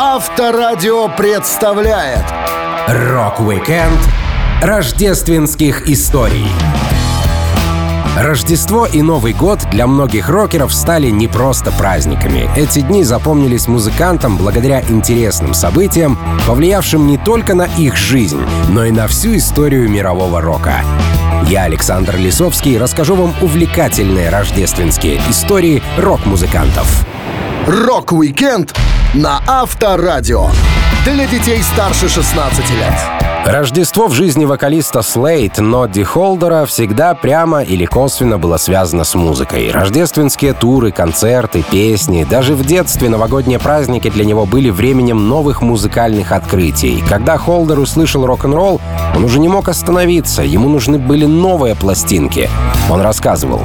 Авторадио представляет Rock-Weekend рождественских историй. Рождество и Новый год для многих рокеров стали не просто праздниками. Эти дни запомнились музыкантам благодаря интересным событиям, повлиявшим не только на их жизнь, но и на всю историю мирового рока. Я, Александр Лисовский, расскажу вам увлекательные рождественские истории рок-музыкантов. Rock-Weekend на Авторадио. Для детей старше 16 лет. Рождество в жизни вокалиста Слейт Нодди Холдера всегда прямо или косвенно было связано с музыкой. Рождественские туры, концерты, песни. Даже в детстве новогодние праздники для него были временем новых музыкальных открытий. Когда Холдер услышал рок-н-ролл, он уже не мог остановиться, ему нужны были новые пластинки. Он рассказывал.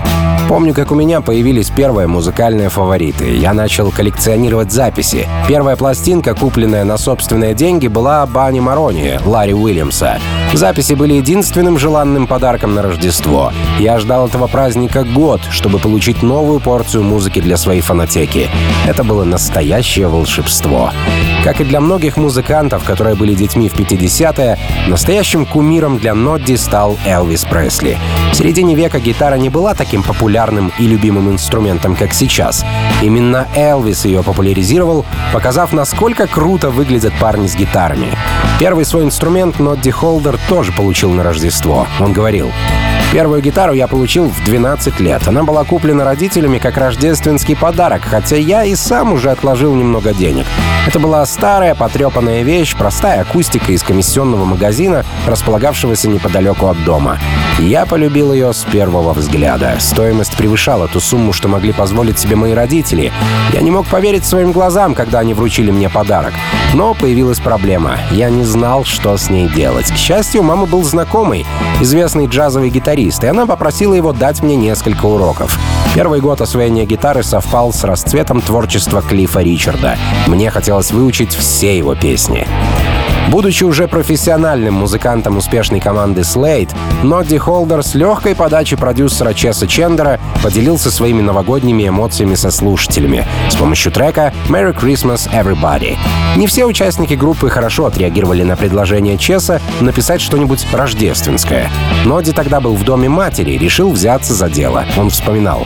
Помню, как у меня появились первые музыкальные фавориты. Я начал коллекционировать записи. Первая пластинка, купленная на собственные деньги, была Банни Марони, Ларри Уильямса. Записи были единственным желанным подарком на Рождество. Я ждал этого праздника год, чтобы получить новую порцию музыки для своей фонотеки. Это было настоящее волшебство. Как и для многих музыкантов, которые были детьми в 50-е, настоящим кумиром для Нодди стал Элвис Пресли. В середине века гитара не была таким популярным и любимым инструментом, как сейчас. Именно Элвис ее популяризировал, показав, насколько круто выглядят парни с гитарами. Первый свой инструмент Нодди Холдер тоже получил на Рождество. Он говорил, Первую гитару я получил в 12 лет. Она была куплена родителями как рождественский подарок, хотя я и сам уже отложил немного денег. Это была старая, потрепанная вещь, простая акустика из комиссионного магазина, располагавшегося неподалеку от дома. Я полюбил ее с первого взгляда. Стоимость превышала ту сумму, что могли позволить себе мои родители. Я не мог поверить своим глазам, когда они вручили мне подарок. Но появилась проблема. Я не знал, что с ней делать. К счастью, у мамы был знакомый, известный джазовый гитарист, гитарист, и она попросила его дать мне несколько уроков. Первый год освоения гитары совпал с расцветом творчества Клиффа Ричарда. Мне хотелось выучить все его песни. Будучи уже профессиональным музыкантом успешной команды Slate, Нодди Холдер с легкой подачи продюсера Чеса Чендера поделился своими новогодними эмоциями со слушателями с помощью трека «Merry Christmas, Everybody». Не все участники группы хорошо отреагировали на предложение Чеса написать что-нибудь рождественское. Нодди тогда был в доме матери и решил взяться за дело. Он вспоминал.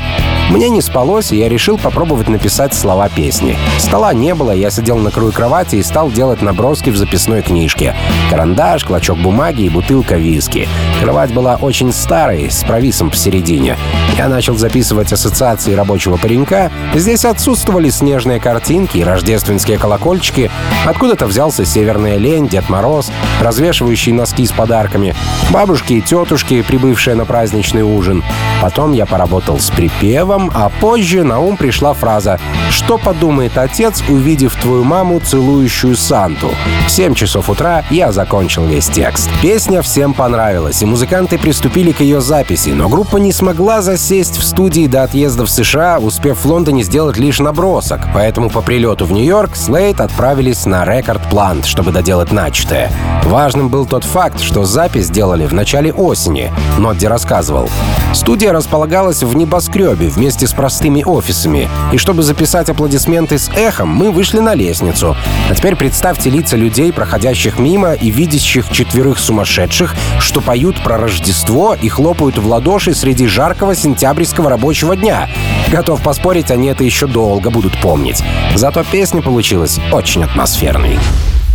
Мне не спалось, и я решил попробовать написать слова песни. Стола не было, я сидел на краю кровати и стал делать наброски в записной книжке. Карандаш, клочок бумаги и бутылка виски. Кровать была очень старой, с провисом посередине. Я начал записывать ассоциации рабочего паренька. Здесь отсутствовали снежные картинки и рождественские колокольчики. Откуда-то взялся Северная лень, Дед Мороз, развешивающий носки с подарками, бабушки и тетушки, прибывшие на праздничный ужин. Потом я поработал с припевом, а позже на ум пришла фраза «Что подумает отец, увидев твою маму, целующую Санту?» В 7 часов утра я закончил весь текст. Песня всем понравилась, и музыканты приступили к ее записи, но группа не смогла засесть в студии до отъезда в США, успев в Лондоне сделать лишь набросок, поэтому по прилету в Нью-Йорк Слейт отправились на Рекорд Плант, чтобы доделать начатое. Важным был тот факт, что запись сделали в начале осени. Нодди рассказывал. Студия располагалась в небоскребе вместе с простыми офисами. И чтобы записать аплодисменты с эхом, мы вышли на лестницу. А теперь представьте лица людей, проходящих мимо и видящих четверых сумасшедших, что поют про Рождество и хлопают в ладоши среди жаркого сентябрьского рабочего дня. Готов поспорить, они это еще долго будут помнить. Зато песня получилась очень атмосферной.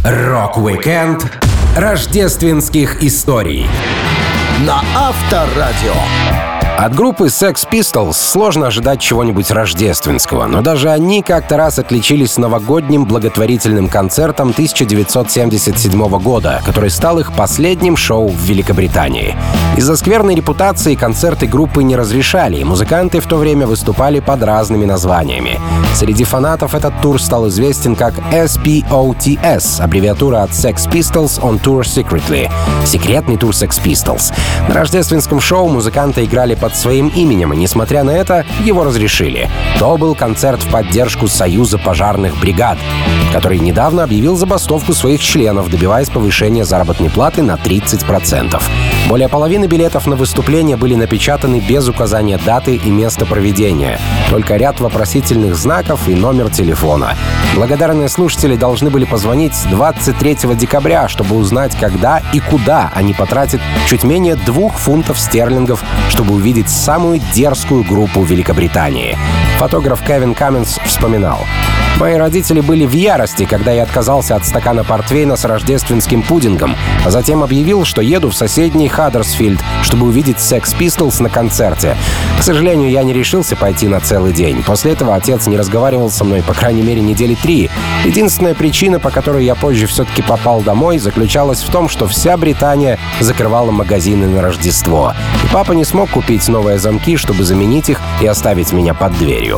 Rock-Weekend рождественских историй на Авторадио. От группы Sex Pistols сложно ожидать чего-нибудь рождественского, но даже они как-то раз отличились новогодним благотворительным концертом 1977 года, который стал их последним шоу в Великобритании. Из-за скверной репутации концерты группы не разрешали, и музыканты в то время выступали под разными названиями. Среди фанатов этот тур стал известен как SPOTS, аббревиатура от Sex Pistols on Tour Secretly — секретный тур Sex Pistols. На рождественском шоу музыканты играли под своим именем, и, несмотря на это, его разрешили. То был концерт в поддержку Союза пожарных бригад, который недавно объявил забастовку своих членов, добиваясь повышения заработной платы на 30%. Более половины билетов на выступление были напечатаны без указания даты и места проведения. Только ряд вопросительных знаков и номер телефона. Благодарные слушатели должны были позвонить 23 декабря, чтобы узнать, когда и куда они потратят чуть менее двух фунтов стерлингов, чтобы увидеть самую дерзкую группу Великобритании. Фотограф Кевин Каменс вспоминал. Мои родители были в ярости, когда я отказался от стакана портвейна с рождественским пудингом, а затем объявил, что еду в соседний Хаддерсфилд, чтобы увидеть Sex Pistols на концерте. К сожалению, я не решился пойти на целый день. После этого отец не разговаривал со мной, по крайней мере, недели три. Единственная причина, по которой я позже все-таки попал домой, заключалась в том, что вся Британия закрывала магазины на Рождество. И папа не смог купить новые замки, чтобы заменить их и оставить меня под дверью.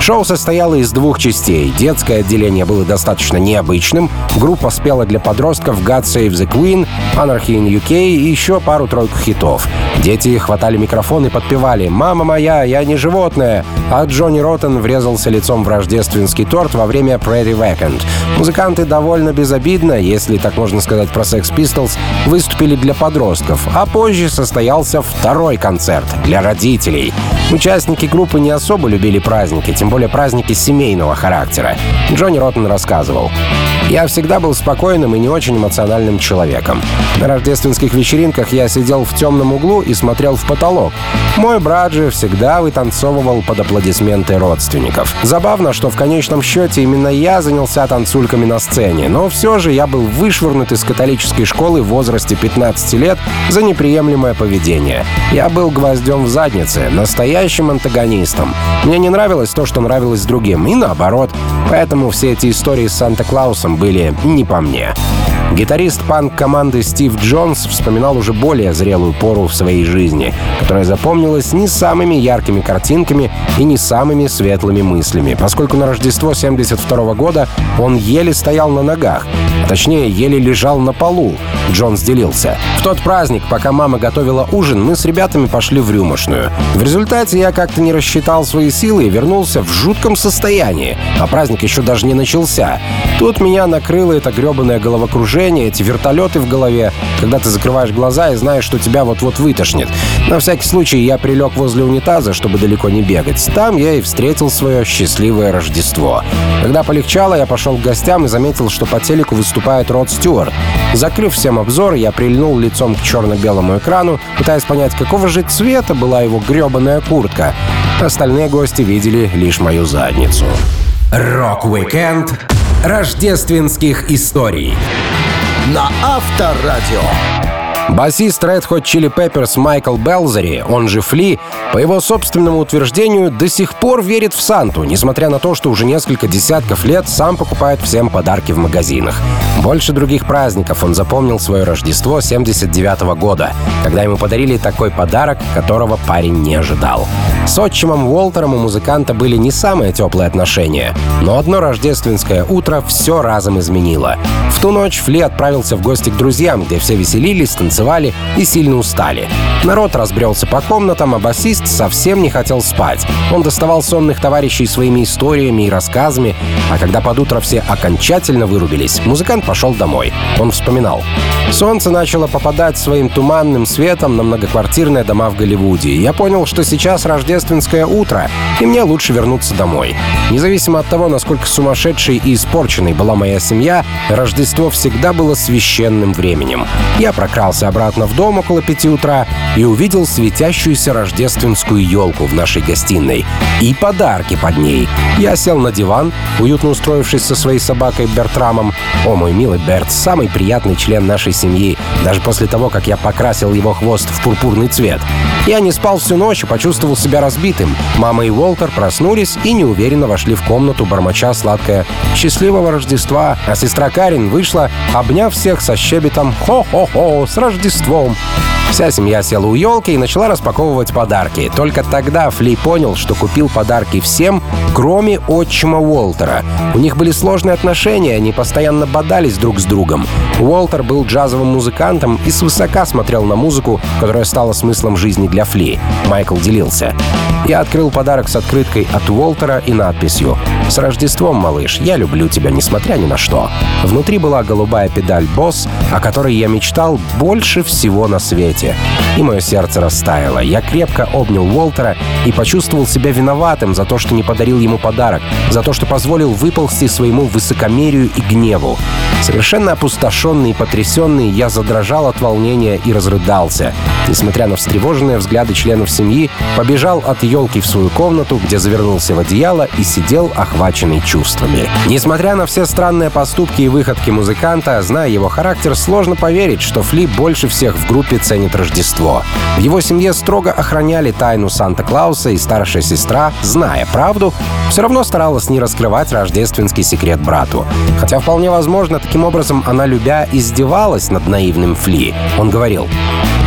Шоу состояло из двух частей. Детское отделение было достаточно необычным. Группа спела для подростков God Save the Queen, Anarchy in UK и еще пару-тройку хитов. Дети хватали микрофон и подпевали «Мама моя, я не животное», а Джонни Роттен врезался лицом в рождественский торт во время Pretty Vacant. Музыканты довольно безобидно, если так можно сказать про Sex Pistols, выступили для подростков, а позже состоялся второй концерт для родителей. Участники группы не особо любили праздники, тем более праздники семейного характера. Джонни Роттен рассказывал. Я всегда был спокойным и не очень эмоциональным человеком. На рождественских вечеринках я сидел в темном углу и смотрел в потолок. Мой брат же всегда вытанцовывал под аплодисменты родственников. Забавно, что в конечном счете именно я занялся танцульками на сцене, но все же я был вышвырнут из католической школы в возрасте 15 лет за неприемлемое поведение. Я был гвоздем в заднице, настоящим антагонистом. Мне не нравилось то, что нравилось другим, и наоборот. Поэтому все эти истории с Санта-Клаусом были не по мне. Гитарист панк-команды Стив Джонс вспоминал уже более зрелую пору в своей жизни, которая запомнилась не самыми яркими картинками и не самыми светлыми мыслями, поскольку на Рождество 72 года он еле стоял на ногах, а точнее еле лежал на полу. Джонс делился. В тот праздник, пока мама готовила ужин, мы с ребятами пошли в рюмошную. В результате я как-то не рассчитал свои силы и вернулся в жутком состоянии, а праздник еще даже не начался. Тут меня накрыло это гребаное головокружение эти вертолеты в голове, когда ты закрываешь глаза и знаешь, что тебя вот-вот вытошнит. На всякий случай я прилег возле унитаза, чтобы далеко не бегать. Там я и встретил свое счастливое Рождество. Когда полегчало, я пошел к гостям и заметил, что по телеку выступает Род Стюарт. Закрыв всем обзор, я прильнул лицом к черно-белому экрану, пытаясь понять, какого же цвета была его гребаная куртка. Остальные гости видели лишь мою задницу. Rock-Weekend рождественских историй на Авторадио. Басист Red Hot Chili Peppers Майкл Белзери, он же Фли, по его собственному утверждению, до сих пор верит в Санту, несмотря на то, что уже несколько десятков лет сам покупает всем подарки в магазинах. Больше других праздников он запомнил свое Рождество 79 -го года, когда ему подарили такой подарок, которого парень не ожидал. С отчимом Уолтером у музыканта были не самые теплые отношения, но одно рождественское утро все разом изменило. В ту ночь Фли отправился в гости к друзьям, где все веселились, и сильно устали. Народ разбрелся по комнатам, а басист совсем не хотел спать. Он доставал сонных товарищей своими историями и рассказами, а когда под утро все окончательно вырубились, музыкант пошел домой. Он вспоминал. Солнце начало попадать своим туманным светом на многоквартирные дома в Голливуде, я понял, что сейчас рождественское утро, и мне лучше вернуться домой. Независимо от того, насколько сумасшедшей и испорченной была моя семья, Рождество всегда было священным временем. Я прокрался обратно в дом около пяти утра и увидел светящуюся рождественскую елку в нашей гостиной и подарки под ней. Я сел на диван, уютно устроившись со своей собакой Бертрамом. О, мой милый Берт, самый приятный член нашей семьи, даже после того, как я покрасил его хвост в пурпурный цвет. Я не спал всю ночь и почувствовал себя разбитым. Мама и Уолтер проснулись и неуверенно вошли в комнату, бормоча сладкое «Счастливого Рождества!», а сестра Карин вышла, обняв всех со щебетом «Хо-хо-хо! С Рождеством!». Вся семья села у елки и начала распаковывать подарки. Только тогда Фли понял, что купил подарки всем, кроме отчима Уолтера. У них были сложные отношения, они постоянно бодались друг с другом. Уолтер был джазовым музыкантом и свысока смотрел на музыку, которая стала смыслом жизни для Фли. Майкл делился. Я открыл подарок с открыткой от Уолтера и надписью «С Рождеством, малыш, я люблю тебя, несмотря ни на что». Внутри была голубая педаль Boss, о которой я мечтал больше всего на свете работе. И мое сердце растаяло. Я крепко обнял Уолтера и почувствовал себя виноватым за то, что не подарил ему подарок, за то, что позволил выползти своему высокомерию и гневу. Совершенно опустошенный и потрясенный, я задрожал от волнения и разрыдался. Несмотря на встревоженные взгляды членов семьи, побежал от елки в свою комнату, где завернулся в одеяло и сидел охваченный чувствами. Несмотря на все странные поступки и выходки музыканта, зная его характер, сложно поверить, что Фли больше всех в группе ценит Рождество. В его семье строго охраняли тайну Санта-Клауса, и старшая сестра, зная правду, все равно старалась не раскрывать рождественский секрет брату. Хотя вполне возможно, таким образом она, любя, издевалась над наивным Фли. Он говорил,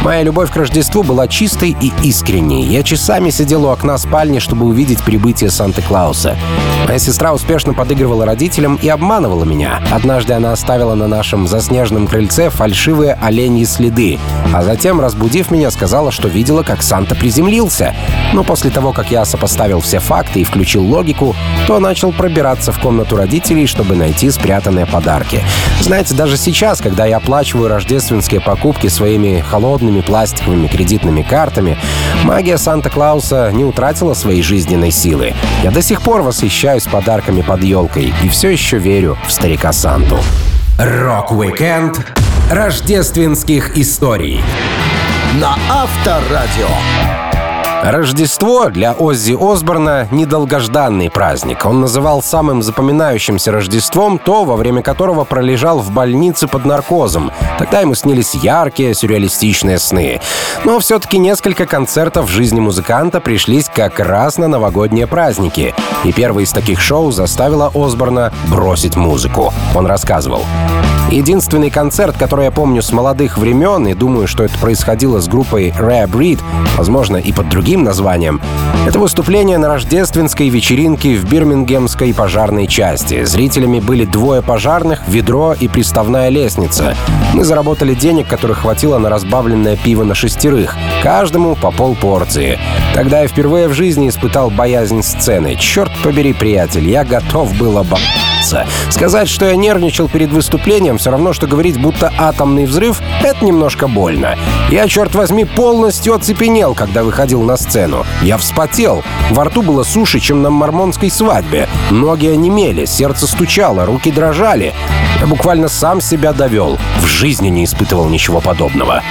Моя любовь к Рождеству была чистой и искренней. Я часами сидел у окна спальни, чтобы увидеть прибытие Санта-Клауса. Моя сестра успешно подыгрывала родителям и обманывала меня. Однажды она оставила на нашем заснеженном крыльце фальшивые оленьи следы, а затем, разбудив меня, сказала, что видела, как Санта приземлился. Но после того, как я сопоставил все факты и включил логику, то начал пробираться в комнату родителей, чтобы найти спрятанные подарки. Знаете, даже сейчас, когда я оплачиваю рождественские покупки своими холодными огромными пластиковыми кредитными картами, магия Санта-Клауса не утратила своей жизненной силы. Я до сих пор восхищаюсь подарками под елкой и все еще верю в старика Санту. Рок-викенд рождественских историй на Авторадио. Рождество для Оззи Осборна — недолгожданный праздник. Он называл самым запоминающимся Рождеством то, во время которого пролежал в больнице под наркозом. Тогда ему снились яркие, сюрреалистичные сны. Но все-таки несколько концертов в жизни музыканта пришлись как раз на новогодние праздники. И первый из таких шоу заставило Осборна бросить музыку. Он рассказывал. Единственный концерт, который я помню с молодых времен, и думаю, что это происходило с группой Rare Breed, возможно, и под другим названием, это выступление на рождественской вечеринке в Бирмингемской пожарной части. Зрителями были двое пожарных, ведро и приставная лестница. Мы заработали денег, которых хватило на разбавленное пиво на шестерых, каждому по полпорции. Тогда я впервые в жизни испытал боязнь сцены. Черт побери, приятель, я готов был обо нравится. Сказать, что я нервничал перед выступлением, все равно, что говорить, будто атомный взрыв — это немножко больно. Я, черт возьми, полностью оцепенел, когда выходил на сцену. Я вспотел. Во рту было суше, чем на мормонской свадьбе. Ноги онемели, сердце стучало, руки дрожали. Я буквально сам себя довел. В жизни не испытывал ничего подобного.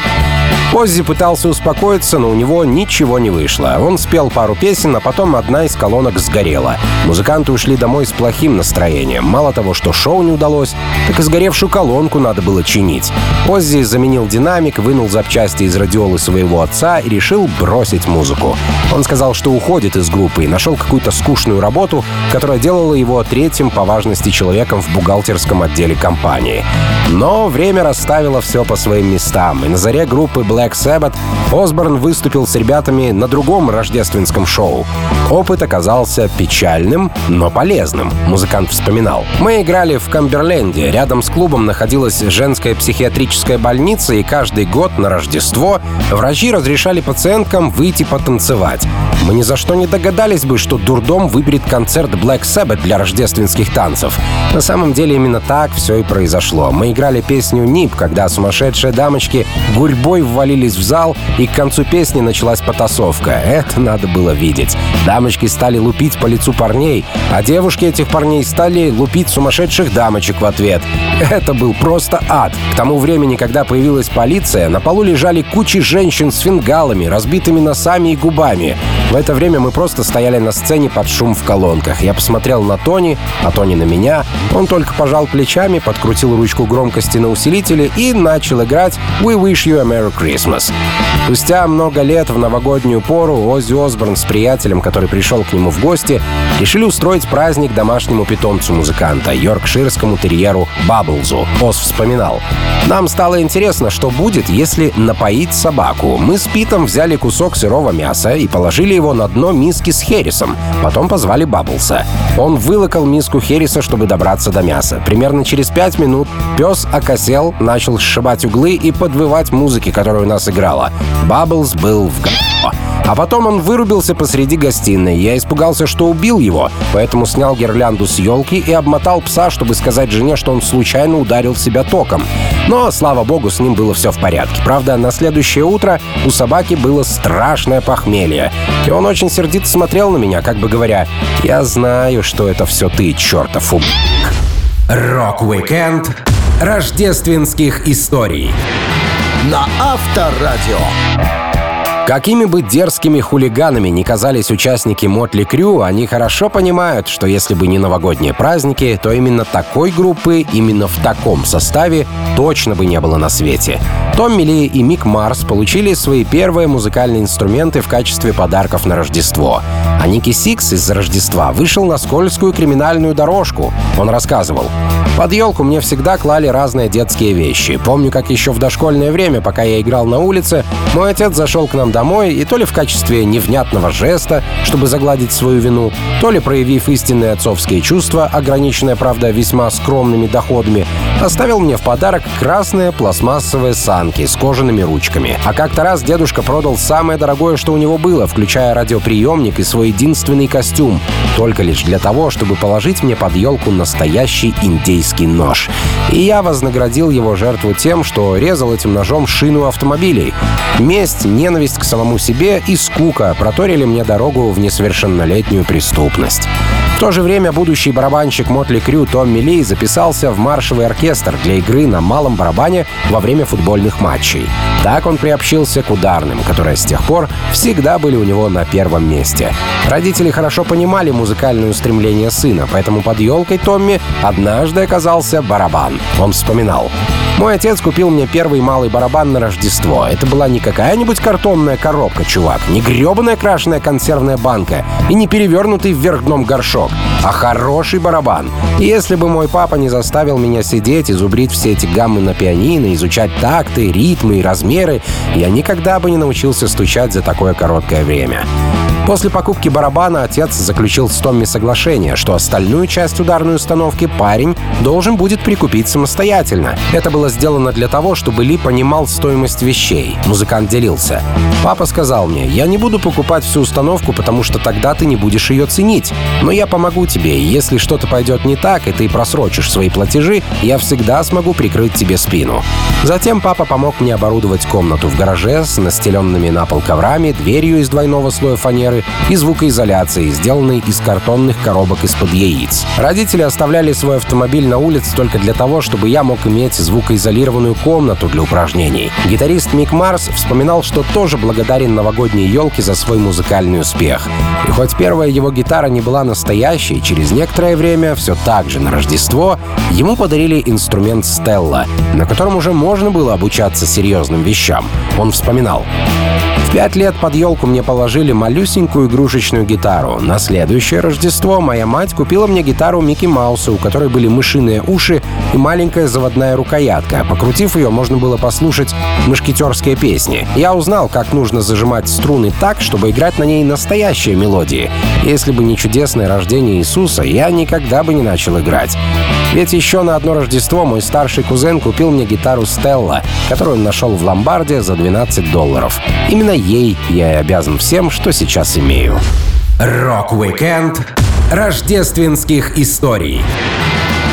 Оззи пытался успокоиться, но у него ничего не вышло. Он спел пару песен, а потом одна из колонок сгорела. Музыканты ушли домой с плохим настроением. Мало того, что шоу не удалось, так и сгоревшую колонку надо было чинить. Оззи заменил динамик, вынул запчасти из радиолы своего отца и решил бросить музыку. Он сказал, что уходит из группы и нашел какую-то скучную работу, которая делала его третьим по важности человеком в бухгалтерском отделе компании. Но время расставило все по своим местам, и на заре группы Black Black Sabbath, Осборн выступил с ребятами на другом рождественском шоу. Опыт оказался печальным, но полезным, музыкант вспоминал. Мы играли в Камберленде. Рядом с клубом находилась женская психиатрическая больница, и каждый год на Рождество врачи разрешали пациенткам выйти потанцевать. Мы ни за что не догадались бы, что дурдом выберет концерт Black Sabbath для рождественских танцев. На самом деле именно так все и произошло. Мы играли песню «Нип», когда сумасшедшие дамочки гурьбой ввалили ввалились в зал, и к концу песни началась потасовка. Это надо было видеть. Дамочки стали лупить по лицу парней, а девушки этих парней стали лупить сумасшедших дамочек в ответ. Это был просто ад. К тому времени, когда появилась полиция, на полу лежали кучи женщин с фингалами, разбитыми носами и губами. В это время мы просто стояли на сцене под шум в колонках. Я посмотрел на Тони, а Тони на меня. Он только пожал плечами, подкрутил ручку громкости на усилителе и начал играть «We Wish You a Merry Christmas». fantasmas. Спустя много лет в новогоднюю пору Оззи Осборн с приятелем, который пришел к нему в гости, решили устроить праздник домашнему питомцу музыканта, йоркширскому терьеру Бабблзу. Оз вспоминал. «Нам стало интересно, что будет, если напоить собаку. Мы с Питом взяли кусок сырого мяса и положили его на дно миски с хересом. Потом позвали Бабблса. Он вылокал миску хереса, чтобы добраться до мяса. Примерно через пять минут пес окосел, начал сшибать углы и подвывать музыки, которую нас играла. Бабблс был в г***о. А потом он вырубился посреди гостиной. Я испугался, что убил его, поэтому снял гирлянду с елки и обмотал пса, чтобы сказать жене, что он случайно ударил себя током. Но, слава богу, с ним было все в порядке. Правда, на следующее утро у собаки было страшное похмелье. И он очень сердито смотрел на меня, как бы говоря, «Я знаю, что это все ты, чертов уб...» Рок-викенд рождественских историй на Авторадио. Какими бы дерзкими хулиганами ни казались участники Mötley Crüe, они хорошо понимают, что если бы не новогодние праздники, то именно такой группы, именно в таком составе точно бы не было на свете. Томми Ли и Мик Марс получили свои первые музыкальные инструменты в качестве подарков на Рождество. А Ники Сикс из-за Рождества вышел на скользкую криминальную дорожку. Он рассказывал. Под елку мне всегда клали разные детские вещи. Помню, как еще в дошкольное время, пока я играл на улице, мой отец зашел к нам домой и то ли в качестве невнятного жеста, чтобы загладить свою вину, то ли проявив истинные отцовские чувства, ограниченные, правда, весьма скромными доходами, оставил мне в подарок красные пластмассовые санки с кожаными ручками. А как-то раз дедушка продал самое дорогое, что у него было, включая радиоприемник и свой единственный костюм, только лишь для того, чтобы положить мне под елку настоящий индейский нож. И я вознаградил его жертву тем, что резал этим ножом шину автомобилей. Месть, ненависть к самому себе и скука проторили мне дорогу в несовершеннолетнюю преступность. В то же время будущий барабанщик Мотли Крю Томми Ли записался в маршевый оркестр для игры на малом барабане во время футбольных матчей. Так он приобщился к ударным, которые с тех пор всегда были у него на первом месте. Родители хорошо понимали музыкальное устремление сына, поэтому под елкой Томми однажды оказался барабан. Он вспоминал. Мой отец купил мне первый малый барабан на Рождество. Это была не какая-нибудь картонная коробка, чувак, не гребаная крашеная консервная банка и не перевернутый вверх дном горшок, а хороший барабан. Если бы мой папа не заставил меня сидеть и зубрить все эти гаммы на пианино, изучать такты, ритмы и размеры, я никогда бы не научился стучать за такое короткое время. После покупки барабана отец заключил с Томми соглашение, что остальную часть ударной установки парень должен будет прикупить самостоятельно. Это было сделано для того, чтобы Ли понимал стоимость вещей. Музыкант делился. «Папа сказал мне, я не буду покупать всю установку, потому что тогда ты не будешь ее ценить. Но я помогу тебе, и если что-то пойдет не так, и ты просрочишь свои платежи, я всегда смогу прикрыть тебе спину». Затем папа помог мне оборудовать комнату в гараже с настеленными на пол коврами, дверью из двойного слоя фанеры и звукоизоляцией, сделанной из картонных коробок из-под яиц. Родители оставляли свой автомобиль на улице только для того, чтобы я мог иметь звукоизолированную комнату для упражнений. Гитарист Мик Марс вспоминал, что тоже благодарен новогодней елке за свой музыкальный успех. И хоть первая его гитара не была настоящей, через некоторое время, все так же на Рождество, ему подарили инструмент Стелла, на котором уже можно было обучаться серьезным вещам. Он вспоминал. В пять лет под елку мне положили малюсенькую игрушечную гитару. На следующее Рождество моя мать купила мне гитару Микки Мауса, у которой были мышиные уши и маленькая заводная рукоятка. Покрутив ее, можно было послушать мышкетерские песни. Я узнал, как нужно зажимать струны так, чтобы играть на ней настоящие мелодии. Если бы не чудесное рождение Иисуса, я никогда бы не начал играть. Ведь еще на одно Рождество мой старший кузен купил мне гитару Стелла, которую он нашел в ломбарде за 12 долларов. Именно ей я и обязан всем, что сейчас имею. Рок-викенд рождественских историй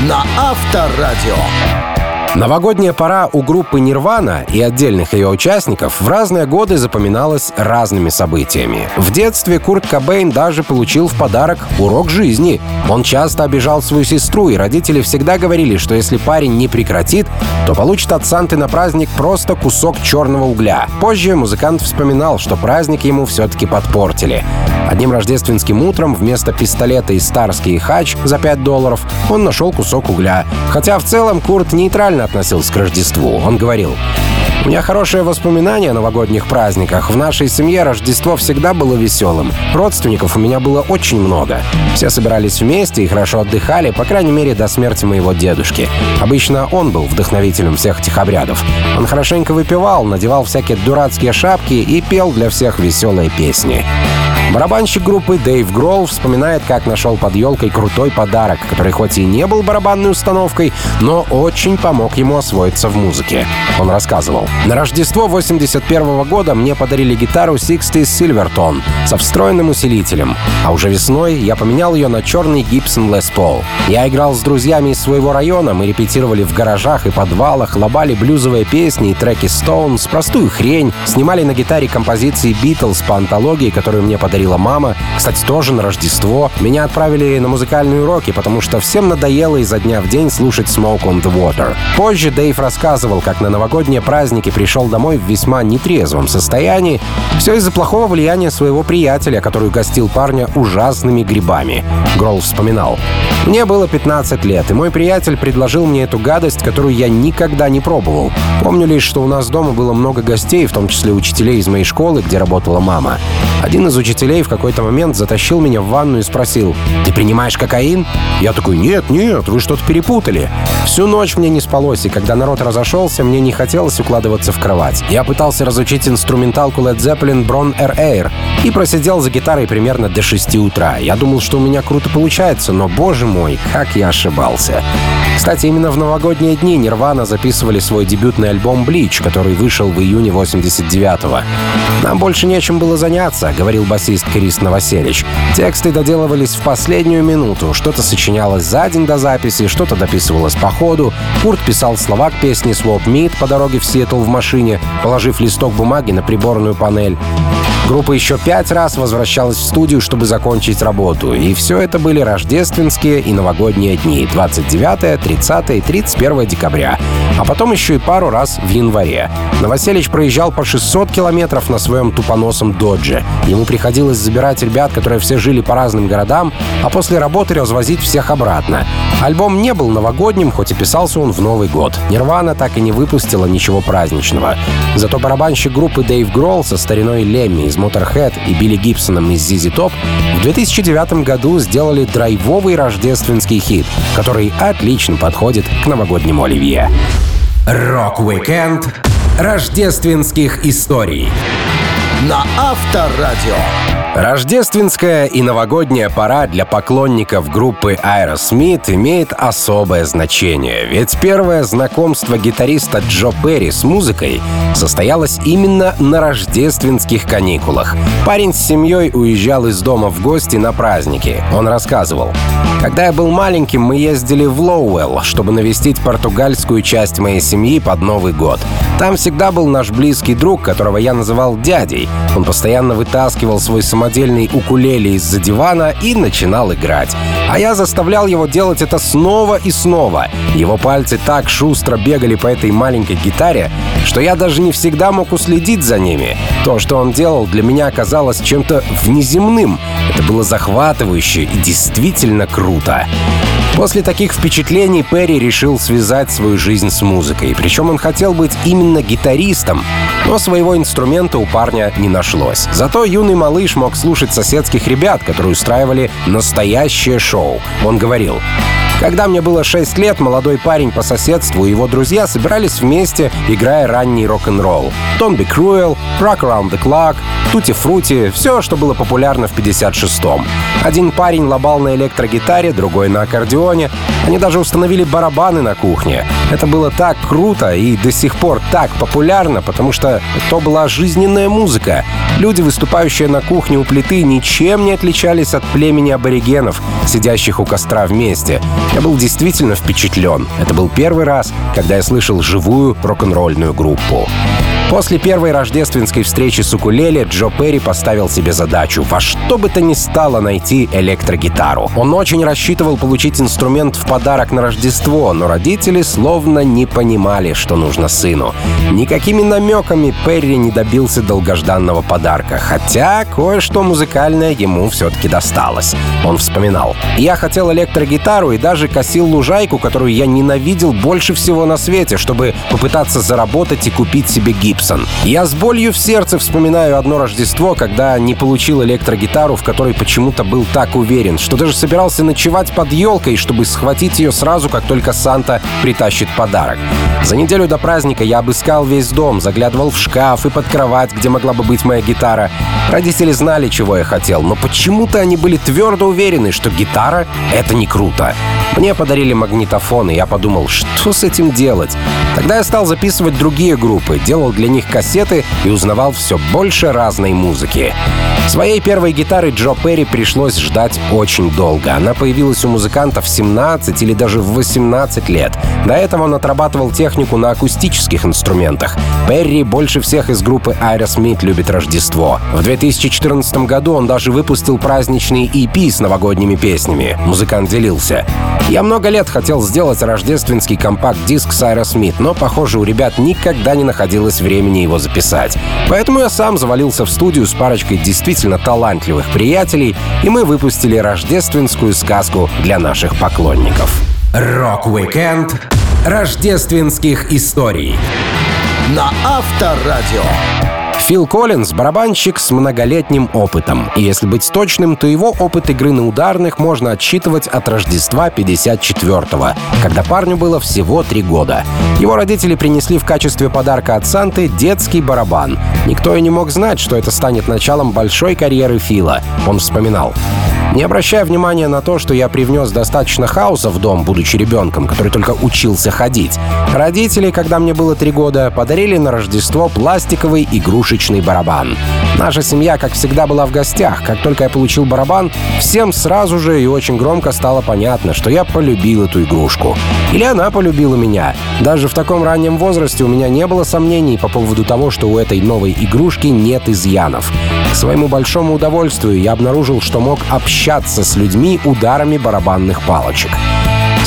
на Авторадио. Новогодняя пора у группы Нирвана и отдельных ее участников в разные годы запоминалась разными событиями. В детстве Курт Кобейн даже получил в подарок урок жизни. Он часто обижал свою сестру, и родители всегда говорили, что если парень не прекратит, то получит от Санты на праздник просто кусок черного угля. Позже музыкант вспоминал, что праздник ему все-таки подпортили. Одним рождественским утром вместо пистолета из Старский хач за 5 долларов он нашел кусок угля. Хотя в целом Курт нейтрально относился к Рождеству. Он говорил, у меня хорошее воспоминание о новогодних праздниках. В нашей семье Рождество всегда было веселым. Родственников у меня было очень много. Все собирались вместе и хорошо отдыхали, по крайней мере, до смерти моего дедушки. Обычно он был вдохновителем всех этих обрядов. Он хорошенько выпивал, надевал всякие дурацкие шапки и пел для всех веселые песни. Барабанщик группы Дэйв Гролл вспоминает, как нашел под елкой крутой подарок, который хоть и не был барабанной установкой, но очень помог ему освоиться в музыке. Он рассказывал. На Рождество 81 года мне подарили гитару 60 Silvertone со встроенным усилителем, а уже весной я поменял ее на черный Gibson Les Paul. Я играл с друзьями из своего района, мы репетировали в гаражах и подвалах, лобали блюзовые песни и треки Stones, простую хрень, снимали на гитаре композиции Beatles по антологии, которую мне подарила мама. Кстати, тоже на Рождество. Меня отправили на музыкальные уроки, потому что всем надоело изо дня в день слушать Smoke on the Water. Позже Дэйв рассказывал, как на новогодние праздники пришел домой в весьма нетрезвом состоянии. Все из-за плохого влияния своего приятеля, который угостил парня ужасными грибами. Гролл вспоминал. Мне было 15 лет, и мой приятель предложил мне эту гадость, которую я никогда не пробовал. Помню лишь, что у нас дома было много гостей, в том числе учителей из моей школы, где работала мама. Один из учителей в какой-то момент затащил меня в ванну и спросил, «Ты принимаешь кокаин?» Я такой, «Нет, нет, вы что-то перепутали». Всю ночь мне не спалось, и когда народ разошелся, мне не хотелось укладываться в кровать. Я пытался разучить инструменталку Led Zeppelin Bron Air Air и просидел за гитарой примерно до 6 утра. Я думал, что у меня круто получается, но, боже мой, как я ошибался. Кстати, именно в новогодние дни Нирвана записывали свой дебютный альбом Bleach, который вышел в июне 89-го. «Нам больше нечем было заняться», — говорил басист Крис Новоселич. «Тексты доделывались в последнюю минуту. Что-то сочинялось за день до записи, что-то дописывалось по ходу. Курт писал слова к песне «Swap Meet» по дороге в Сиэтл в машине, положив листок бумаги на приборную панель. Группа еще пять раз возвращалась в студию, чтобы закончить работу. И все это были рождественские и новогодние дни 29, 30 и 31 декабря. А потом еще и пару раз в январе. Новоселич проезжал по 600 километров на своем тупоносом додже. Ему приходилось забирать ребят, которые все жили по разным городам, а после работы развозить всех обратно. Альбом не был новогодним, хоть и писался он в Новый год. Нирвана так и не выпустила ничего праздничного. Зато барабанщик группы Дэйв Гролл со стариной Лемми из Motorhead и Билли Гибсоном из ZZ Top в 2009 году сделали драйвовый рождественский хит, который отлично подходит к новогоднему оливье. Рок-викенд рождественских историй на Авторадио. Рождественская и новогодняя пора для поклонников группы Aerosmith имеет особое значение, ведь первое знакомство гитариста Джо Перри с музыкой состоялось именно на рождественских каникулах. Парень с семьей уезжал из дома в гости на праздники. Он рассказывал. Когда я был маленьким, мы ездили в Лоуэлл, чтобы навестить португальскую часть моей семьи под Новый год. Там всегда был наш близкий друг, которого я называл дядей. Он постоянно вытаскивал свой самодельный укулеле из-за дивана и начинал играть. А я заставлял его делать это снова и снова. Его пальцы так шустро бегали по этой маленькой гитаре, что я даже не всегда мог уследить за ними. То, что он делал, для меня оказалось чем-то внеземным. Это было захватывающе и действительно круто. После таких впечатлений Перри решил связать свою жизнь с музыкой. Причем он хотел быть именно гитаристом, но своего инструмента у парня не нашлось. Зато юный малыш мог слушать соседских ребят, которые устраивали настоящее шоу. Он говорил, когда мне было 6 лет, молодой парень по соседству и его друзья собирались вместе, играя ранний рок-н-ролл. Don't Be Cruel, Rock Around the Clock, Tutti Frutti — все, что было популярно в 56-м. Один парень лобал на электрогитаре, другой на аккордеоне. Они даже установили барабаны на кухне. Это было так круто и до сих пор так популярно, потому что то была жизненная музыка. Люди, выступающие на кухне у плиты, ничем не отличались от племени аборигенов, сидящих у костра вместе. Я был действительно впечатлен. Это был первый раз, когда я слышал живую рок-н-ролльную группу. После первой рождественской встречи с укулеле Джо Перри поставил себе задачу во что бы то ни стало найти электрогитару. Он очень рассчитывал получить инструмент в подарок на Рождество, но родители словно не понимали, что нужно сыну. Никакими намеками Перри не добился долгожданного подарка, хотя кое-что музыкальное ему все-таки досталось. Он вспоминал. «Я хотел электрогитару и даже косил лужайку, которую я ненавидел больше всего на свете, чтобы попытаться заработать и купить себе гипс. Гибсон. Я с болью в сердце вспоминаю одно Рождество, когда не получил электрогитару, в которой почему-то был так уверен, что даже собирался ночевать под елкой, чтобы схватить ее сразу, как только Санта притащит подарок. За неделю до праздника я обыскал весь дом, заглядывал в шкаф и под кровать, где могла бы быть моя гитара. Родители знали, чего я хотел, но почему-то они были твердо уверены, что гитара — это не круто. Мне подарили магнитофон, и я подумал, что с этим делать? Тогда я стал записывать другие группы, делал для них кассеты и узнавал все больше разной музыки. Своей первой гитары Джо Перри пришлось ждать очень долго. Она появилась у музыкантов в 17 или даже в 18 лет. До этого он отрабатывал технику на акустических инструментах. Перри больше всех из группы Aerosmith любит Рождество. В 2014 году он даже выпустил праздничный EP с новогодними песнями. Музыкант делился. Я много лет хотел сделать рождественский компакт-диск с Aerosmith, но, похоже, у ребят никогда не находилось времени его записать. Поэтому я сам завалился в студию с парочкой действительно талантливых приятелей, и мы выпустили рождественскую сказку для наших поклонников. Рок-викенд рождественских историй на Авторадио. Фил Коллинз — барабанщик с многолетним опытом. И если быть точным, то его опыт игры на ударных можно отсчитывать от Рождества 54-го, когда парню было всего три года. Его родители принесли в качестве подарка от Санты детский барабан. Никто и не мог знать, что это станет началом большой карьеры Фила. Он вспоминал. Не обращая внимания на то, что я привнес достаточно хаоса в дом, будучи ребенком, который только учился ходить, родители, когда мне было три года, подарили на Рождество пластиковый игрушечный барабан. Наша семья, как всегда, была в гостях. Как только я получил барабан, всем сразу же и очень громко стало понятно, что я полюбил эту игрушку. Или она полюбила меня. Даже в таком раннем возрасте у меня не было сомнений по поводу того, что у этой новой игрушки нет изъянов. К своему большому удовольствию я обнаружил, что мог общаться с людьми ударами барабанных палочек.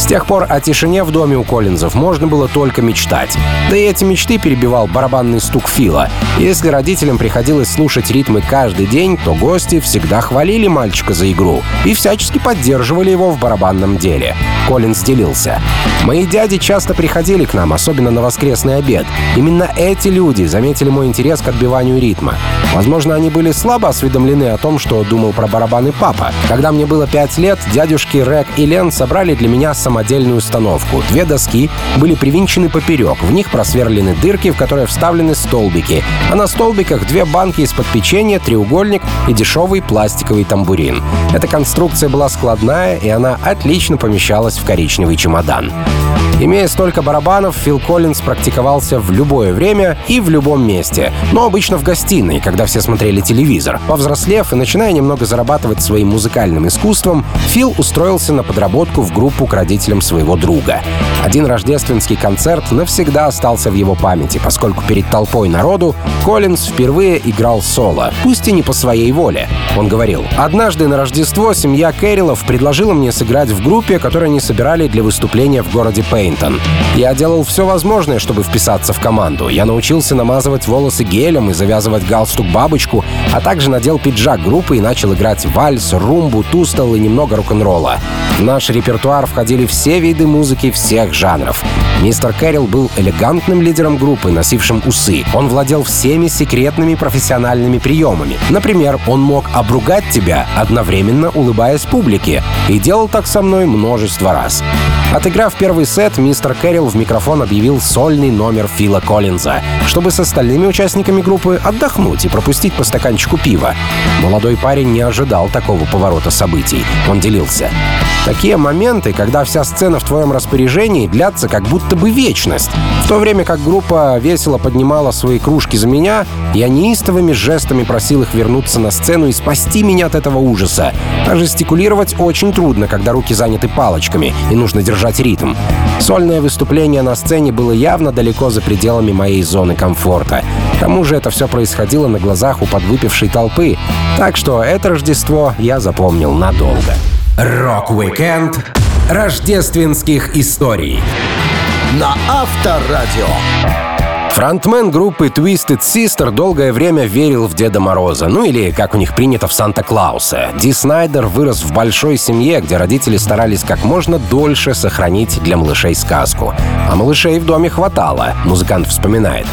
С тех пор о тишине в доме у Коллинзов можно было только мечтать. Да и эти мечты перебивал барабанный стук Фила. Если родителям приходилось слушать ритмы каждый день, то гости всегда хвалили мальчика за игру и всячески поддерживали его в барабанном деле. Коллинз делился. «Мои дяди часто приходили к нам, особенно на воскресный обед. Именно эти люди заметили мой интерес к отбиванию ритма. Возможно, они были слабо осведомлены о том, что думал про барабаны папа. Когда мне было пять лет, дядюшки Рэг и Лен собрали для меня самодельную установку. Две доски были привинчены поперек, в них просверлены дырки, в которые вставлены столбики, а на столбиках две банки из-под печенья, треугольник и дешевый пластиковый тамбурин. Эта конструкция была складная, и она отлично помещалась в коричневый чемодан. Имея столько барабанов, Фил Коллинз практиковался в любое время и в любом месте, но обычно в гостиной, когда все смотрели телевизор. Повзрослев и начиная немного зарабатывать своим музыкальным искусством, Фил устроился на подработку в группу к родителям своего друга. Один рождественский концерт навсегда остался в его памяти, поскольку перед толпой народу Коллинз впервые играл соло, пусть и не по своей воле. Он говорил, «Однажды на Рождество семья Кэрилов предложила мне сыграть в группе, которую они собирали для выступления в городе Пейн. Пейнтон. Я делал все возможное, чтобы вписаться в команду. Я научился намазывать волосы гелем и завязывать галстук-бабочку, а также надел пиджак группы и начал играть вальс, румбу, тустал и немного рок-н-ролла. В наш репертуар входили все виды музыки всех жанров. Мистер Кэрилл был элегантным лидером группы, носившим усы. Он владел всеми секретными профессиональными приемами. Например, он мог обругать тебя, одновременно улыбаясь публике. И делал так со мной множество раз. Отыграв первый сет, мистер Кэрилл в микрофон объявил сольный номер Фила Коллинза, чтобы с остальными участниками группы отдохнуть и пропустить по стаканчику пива. Молодой парень не ожидал такого поворота событий. Он делился. Такие моменты, когда вся сцена в твоем распоряжении, длятся как будто бы вечность. В то время как группа весело поднимала свои кружки за меня, я неистовыми жестами просил их вернуться на сцену и спасти меня от этого ужаса. А жестикулировать очень трудно, когда руки заняты палочками и нужно держать ритм. Сольное выступление на сцене было явно далеко за пределами моей зоны комфорта. К тому же это все происходило на глазах у подвыпившей толпы, так что это Рождество я запомнил надолго. Рок-викенд рождественских историй на Авторадио. Фронтмен группы Twisted Sister долгое время верил в Деда Мороза, ну или, как у них принято, в Санта-Клауса. Ди Снайдер вырос в большой семье, где родители старались как можно дольше сохранить для малышей сказку. А малышей в доме хватало, музыкант вспоминает.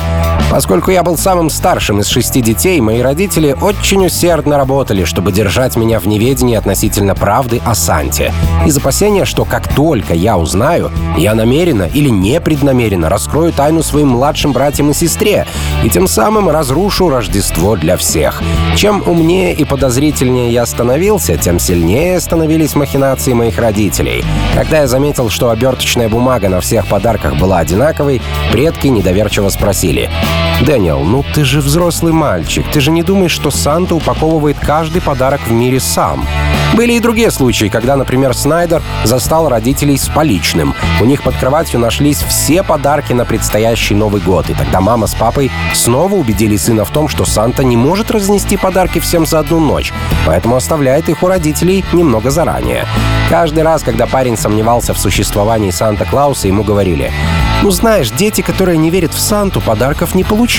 Поскольку я был самым старшим из шести детей, мои родители очень усердно работали, чтобы держать меня в неведении относительно правды о Санте. Из опасения, что как только я узнаю, я намеренно или непреднамеренно раскрою тайну своим младшим братьям и сестре, и тем самым разрушу Рождество для всех. Чем умнее и подозрительнее я становился, тем сильнее становились махинации моих родителей. Когда я заметил, что оберточная бумага на всех подарках была одинаковой, предки недоверчиво спросили — «Дэниел, ну ты же взрослый мальчик. Ты же не думаешь, что Санта упаковывает каждый подарок в мире сам?» Были и другие случаи, когда, например, Снайдер застал родителей с поличным. У них под кроватью нашлись все подарки на предстоящий Новый год, и тогда мама с папой снова убедили сына в том, что Санта не может разнести подарки всем за одну ночь, поэтому оставляет их у родителей немного заранее. Каждый раз, когда парень сомневался в существовании Санта-Клауса, ему говорили «Ну знаешь, дети, которые не верят в Санту, подарков не получают».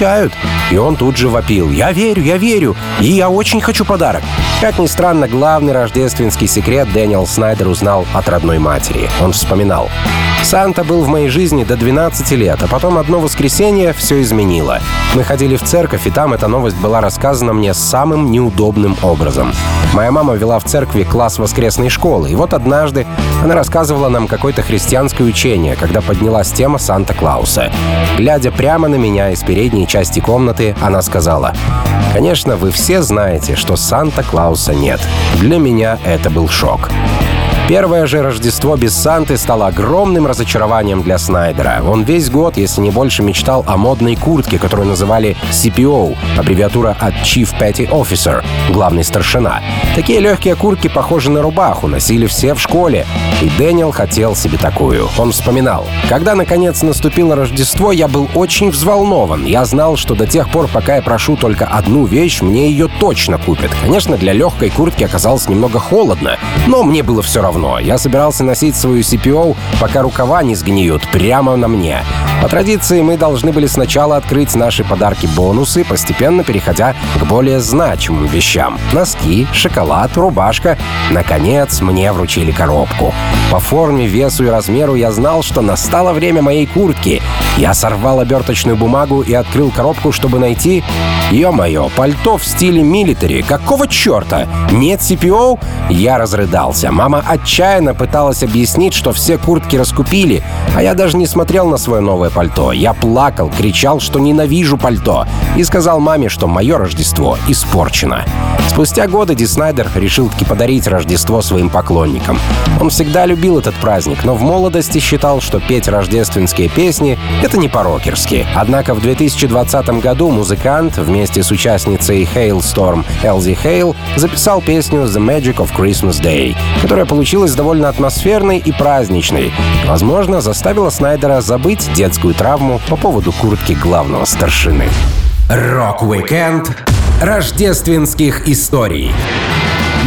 И он тут же вопил «Я верю, я верю, и я очень хочу подарок». Как ни странно, главный рождественский секрет Дэниел Снайдер узнал от родной матери. Он вспоминал Санта был в моей жизни до 12 лет, а потом одно воскресенье все изменило. Мы ходили в церковь, и там эта новость была рассказана мне самым неудобным образом. Моя мама вела в церкви класс воскресной школы, и вот однажды она рассказывала нам какое-то христианское учение, когда поднялась тема Санта-Клауса. Глядя прямо на меня из передней части комнаты, она сказала, «Конечно, вы все знаете, что Санта-Клауса нет. Для меня это был шок. Первое же Рождество без Санты стало огромным разочарованием для Снайдера. Он весь год, если не больше, мечтал о модной куртке, которую называли CPO, аббревиатура от Chief Petty Officer, главный старшина. Такие легкие куртки похожи на рубаху, носили все в школе. И Дэниел хотел себе такую. Он вспоминал. Когда, наконец, наступило Рождество, я был очень взволнован. Я знал, что до тех пор, пока я прошу только одну вещь, мне ее точно купят. Конечно, для легкой куртки оказалось немного холодно, но мне было все равно равно. Я собирался носить свою CPO, пока рукава не сгниют, прямо на мне. По традиции мы должны были сначала открыть наши подарки-бонусы, постепенно переходя к более значимым вещам. Носки, шоколад, рубашка. Наконец, мне вручили коробку. По форме, весу и размеру я знал, что настало время моей куртки. Я сорвал оберточную бумагу и открыл коробку, чтобы найти... Ё-моё, пальто в стиле милитари. Какого черта? Нет CPO? Я разрыдался. Мама отчаянно пыталась объяснить, что все куртки раскупили, а я даже не смотрел на свое новое пальто. Я плакал, кричал, что ненавижу пальто, и сказал маме, что мое Рождество испорчено. Спустя годы Ди Снайдер решил таки подарить Рождество своим поклонникам. Он всегда любил этот праздник, но в молодости считал, что петь рождественские песни — это не по-рокерски. Однако в 2020 году музыкант вместе с участницей Hailstorm Элзи Хейл записал песню «The Magic of Christmas Day», которая получилась довольно атмосферной и праздничной. Возможно, заставила Снайдера забыть детскую травму по поводу куртки главного старшины. Рок-викенд рождественских историй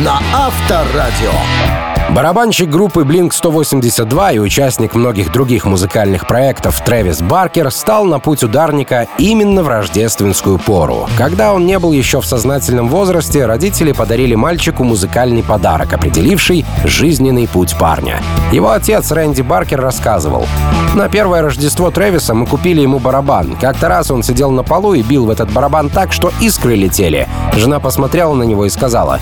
на Авторадио. Барабанщик группы Blink-182 и участник многих других музыкальных проектов Трэвис Баркер стал на путь ударника именно в рождественскую пору. Когда он не был еще в сознательном возрасте, родители подарили мальчику музыкальный подарок, определивший жизненный путь парня. Его отец Рэнди Баркер рассказывал. «На первое Рождество Трэвиса мы купили ему барабан. Как-то раз он сидел на полу и бил в этот барабан так, что искры летели. Жена посмотрела на него и сказала,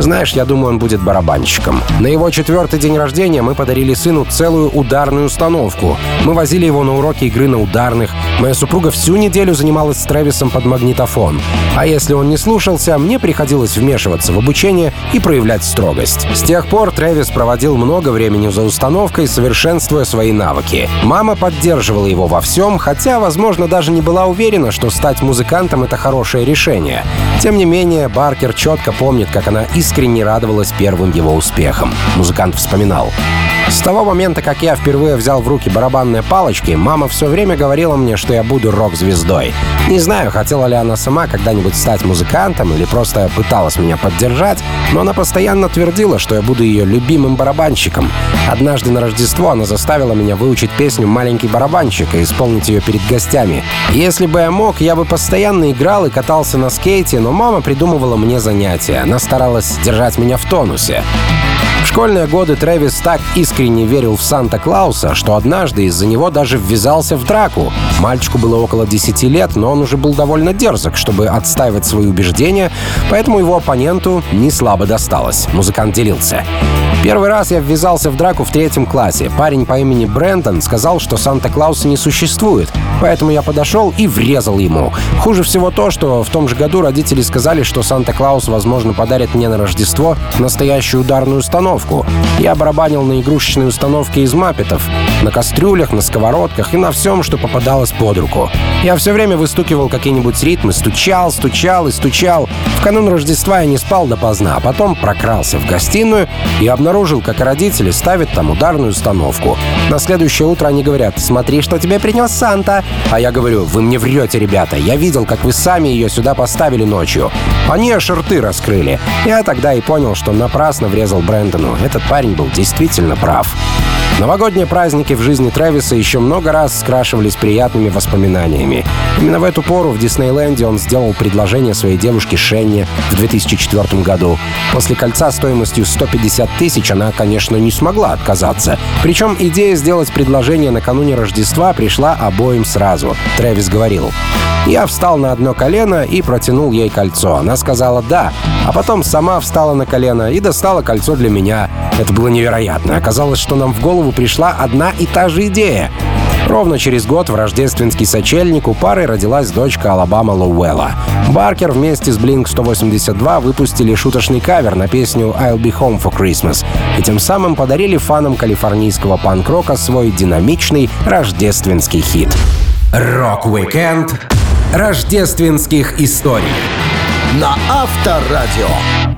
«Знаешь, я думаю, он будет барабанщиком». На его четвертый день рождения мы подарили сыну целую ударную установку. Мы возили его на уроки игры на ударных. Моя супруга всю неделю занималась с Трэвисом под магнитофон. А если он не слушался, мне приходилось вмешиваться в обучение и проявлять строгость. С тех пор Трэвис проводил много времени за установкой, совершенствуя свои навыки. Мама поддерживала его во всем, хотя, возможно, даже не была уверена, что стать музыкантом — это хорошее решение. Тем не менее, Баркер четко помнит, как она искренне радовалась первым его успехам музыкант вспоминал. С того момента, как я впервые взял в руки барабанные палочки, мама все время говорила мне, что я буду рок-звездой. Не знаю, хотела ли она сама когда-нибудь стать музыкантом или просто пыталась меня поддержать, но она постоянно твердила, что я буду ее любимым барабанщиком. Однажды на Рождество она заставила меня выучить песню «Маленький барабанщик» и исполнить ее перед гостями. Если бы я мог, я бы постоянно играл и катался на скейте, но мама придумывала мне занятия. Она старалась держать меня в тонусе. В школьные годы Трэвис так искренне верил в Санта-Клауса, что однажды из-за него даже ввязался в драку. Мальчику было около 10 лет, но он уже был довольно дерзок, чтобы отстаивать свои убеждения, поэтому его оппоненту не слабо досталось. Музыкант делился. Первый раз я ввязался в драку в третьем классе. Парень по имени Брентон сказал, что Санта-Клауса не существует, поэтому я подошел и врезал ему. Хуже всего то, что в том же году родители сказали, что Санта-Клаус, возможно, подарит мне на Рождество настоящую ударную установку. Я барабанил на игрушечной установке из маппетов, на кастрюлях, на сковородках и на всем, что попадалось под руку. Я все время выстукивал какие-нибудь ритмы, стучал, стучал и стучал. В канун Рождества я не спал допоздна, а потом прокрался в гостиную и обнаружил, как родители ставят там ударную установку. На следующее утро они говорят, смотри, что тебе принес Санта. А я говорю, вы мне врете, ребята, я видел, как вы сами ее сюда поставили ночью. Они аж рты раскрыли. Я тогда и понял, что напрасно врезал Брэндону. Этот парень был действительно прав. Новогодние праздники в жизни Трэвиса еще много раз скрашивались приятными воспоминаниями. Именно в эту пору в Диснейленде он сделал предложение своей девушке Шенне в 2004 году. После кольца стоимостью 150 тысяч она, конечно, не смогла отказаться. Причем идея сделать предложение накануне Рождества пришла обоим сразу. Трэвис говорил, я встал на одно колено и протянул ей кольцо. Она сказала «да», а потом сама встала на колено и достала кольцо для меня. Это было невероятно. Оказалось, что нам в голову пришла одна и та же идея. Ровно через год в рождественский сочельник у пары родилась дочка Алабама Лоуэлла. Баркер вместе с Blink-182 выпустили шуточный кавер на песню «I'll be home for Christmas» и тем самым подарили фанам калифорнийского панк-рока свой динамичный рождественский хит. Рок-викенд рождественских историй на Авторадио.